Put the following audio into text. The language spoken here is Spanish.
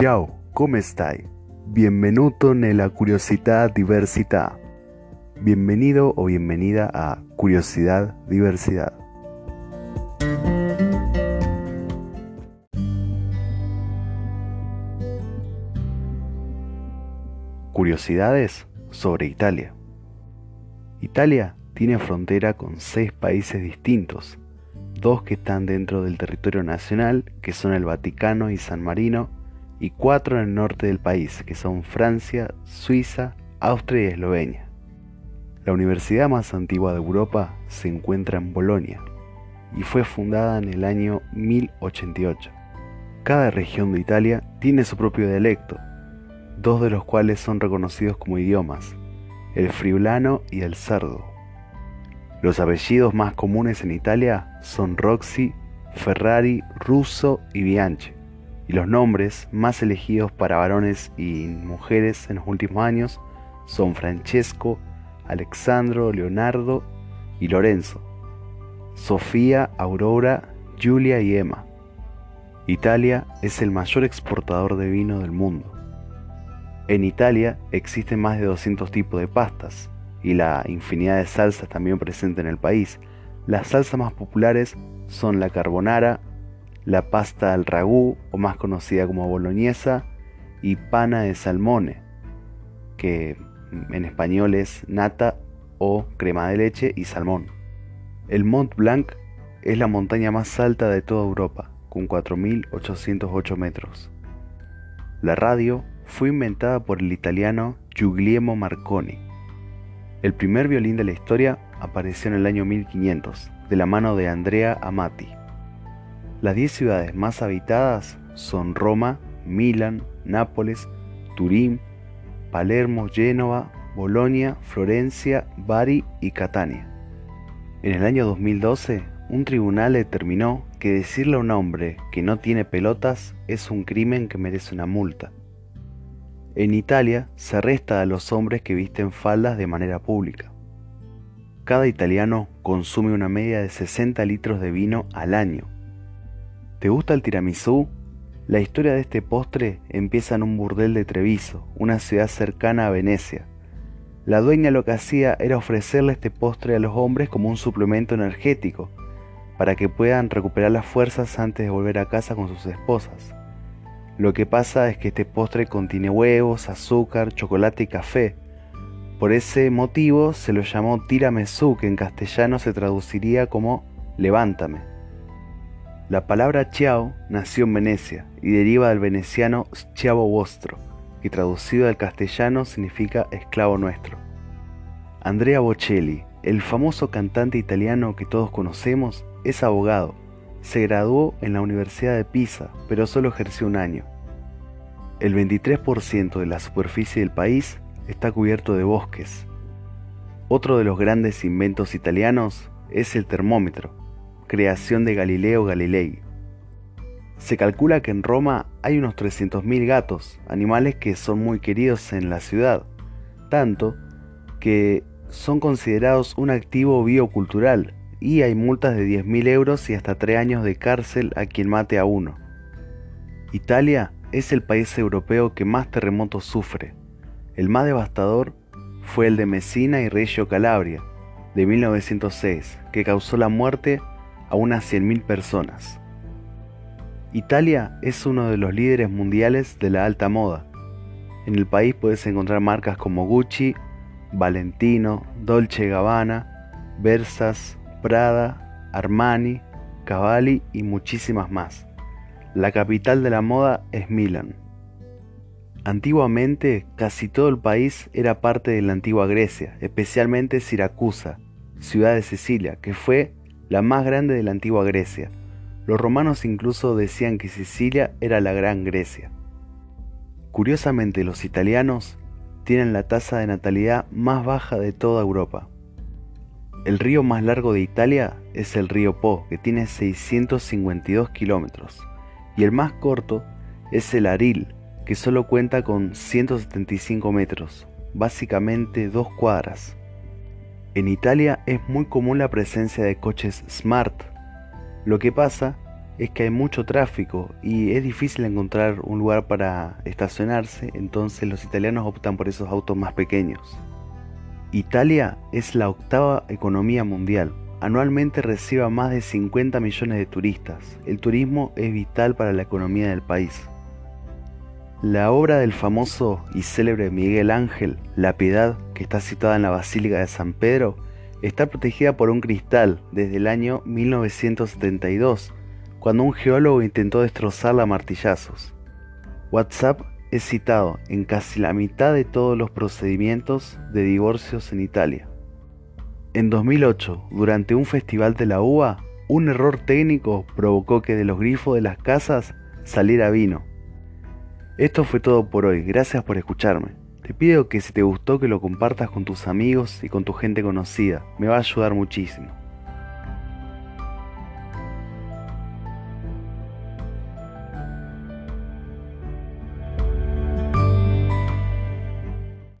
Ciao, come stai? Bienvenuto nella curiosità diversità. Bienvenido o bienvenida a Curiosidad Diversidad. Curiosidades sobre Italia. Italia tiene frontera con seis países distintos, dos que están dentro del territorio nacional, que son el Vaticano y San Marino, y cuatro en el norte del país, que son Francia, Suiza, Austria y Eslovenia. La universidad más antigua de Europa se encuentra en Bolonia y fue fundada en el año 1088. Cada región de Italia tiene su propio dialecto, dos de los cuales son reconocidos como idiomas, el friulano y el sardo. Los apellidos más comunes en Italia son Roxy, Ferrari, Russo y Bianchi y los nombres más elegidos para varones y mujeres en los últimos años son Francesco, Alexandro, Leonardo y Lorenzo, Sofía, Aurora, Julia y Emma. Italia es el mayor exportador de vino del mundo. En Italia existen más de 200 tipos de pastas y la infinidad de salsas también presentes en el país. Las salsas más populares son la carbonara, la pasta al ragú, o más conocida como boloñesa, y pana de salmone, que en español es nata o crema de leche y salmón. El Mont Blanc es la montaña más alta de toda Europa, con 4.808 metros. La radio fue inventada por el italiano Guglielmo Marconi. El primer violín de la historia apareció en el año 1500, de la mano de Andrea Amati. Las 10 ciudades más habitadas son Roma, Milán, Nápoles, Turín, Palermo, Génova, Bolonia, Florencia, Bari y Catania. En el año 2012, un tribunal determinó que decirle a un hombre que no tiene pelotas es un crimen que merece una multa. En Italia se arresta a los hombres que visten faldas de manera pública. Cada italiano consume una media de 60 litros de vino al año ¿Te gusta el tiramisú? La historia de este postre empieza en un burdel de Treviso, una ciudad cercana a Venecia. La dueña lo que hacía era ofrecerle este postre a los hombres como un suplemento energético, para que puedan recuperar las fuerzas antes de volver a casa con sus esposas. Lo que pasa es que este postre contiene huevos, azúcar, chocolate y café. Por ese motivo se lo llamó tiramisú, que en castellano se traduciría como levántame. La palabra ciao nació en Venecia y deriva del veneciano schiavo vostro, que traducido al castellano significa esclavo nuestro. Andrea Bocelli, el famoso cantante italiano que todos conocemos, es abogado. Se graduó en la Universidad de Pisa, pero solo ejerció un año. El 23% de la superficie del país está cubierto de bosques. Otro de los grandes inventos italianos es el termómetro, creación de Galileo Galilei. Se calcula que en Roma hay unos 300.000 gatos, animales que son muy queridos en la ciudad, tanto que son considerados un activo biocultural y hay multas de 10.000 euros y hasta 3 años de cárcel a quien mate a uno. Italia es el país europeo que más terremotos sufre. El más devastador fue el de Messina y Reggio Calabria, de 1906, que causó la muerte a unas 100.000 personas. Italia es uno de los líderes mundiales de la alta moda. En el país puedes encontrar marcas como Gucci, Valentino, Dolce Gabbana, Versas, Prada, Armani, Cavalli y muchísimas más. La capital de la moda es Milán. Antiguamente casi todo el país era parte de la antigua Grecia, especialmente Siracusa, ciudad de Sicilia, que fue la más grande de la antigua Grecia. Los romanos incluso decían que Sicilia era la Gran Grecia. Curiosamente, los italianos tienen la tasa de natalidad más baja de toda Europa. El río más largo de Italia es el río Po, que tiene 652 kilómetros, y el más corto es el Aril, que solo cuenta con 175 metros, básicamente dos cuadras. En Italia es muy común la presencia de coches smart. Lo que pasa es que hay mucho tráfico y es difícil encontrar un lugar para estacionarse, entonces los italianos optan por esos autos más pequeños. Italia es la octava economía mundial. Anualmente recibe a más de 50 millones de turistas. El turismo es vital para la economía del país. La obra del famoso y célebre Miguel Ángel, La Piedad, que está situada en la Basílica de San Pedro, está protegida por un cristal desde el año 1972 cuando un geólogo intentó destrozarla a martillazos. WhatsApp es citado en casi la mitad de todos los procedimientos de divorcios en Italia. En 2008, durante un festival de la uva, un error técnico provocó que de los grifos de las casas saliera vino. Esto fue todo por hoy, gracias por escucharme. Te pido que si te gustó que lo compartas con tus amigos y con tu gente conocida, me va a ayudar muchísimo.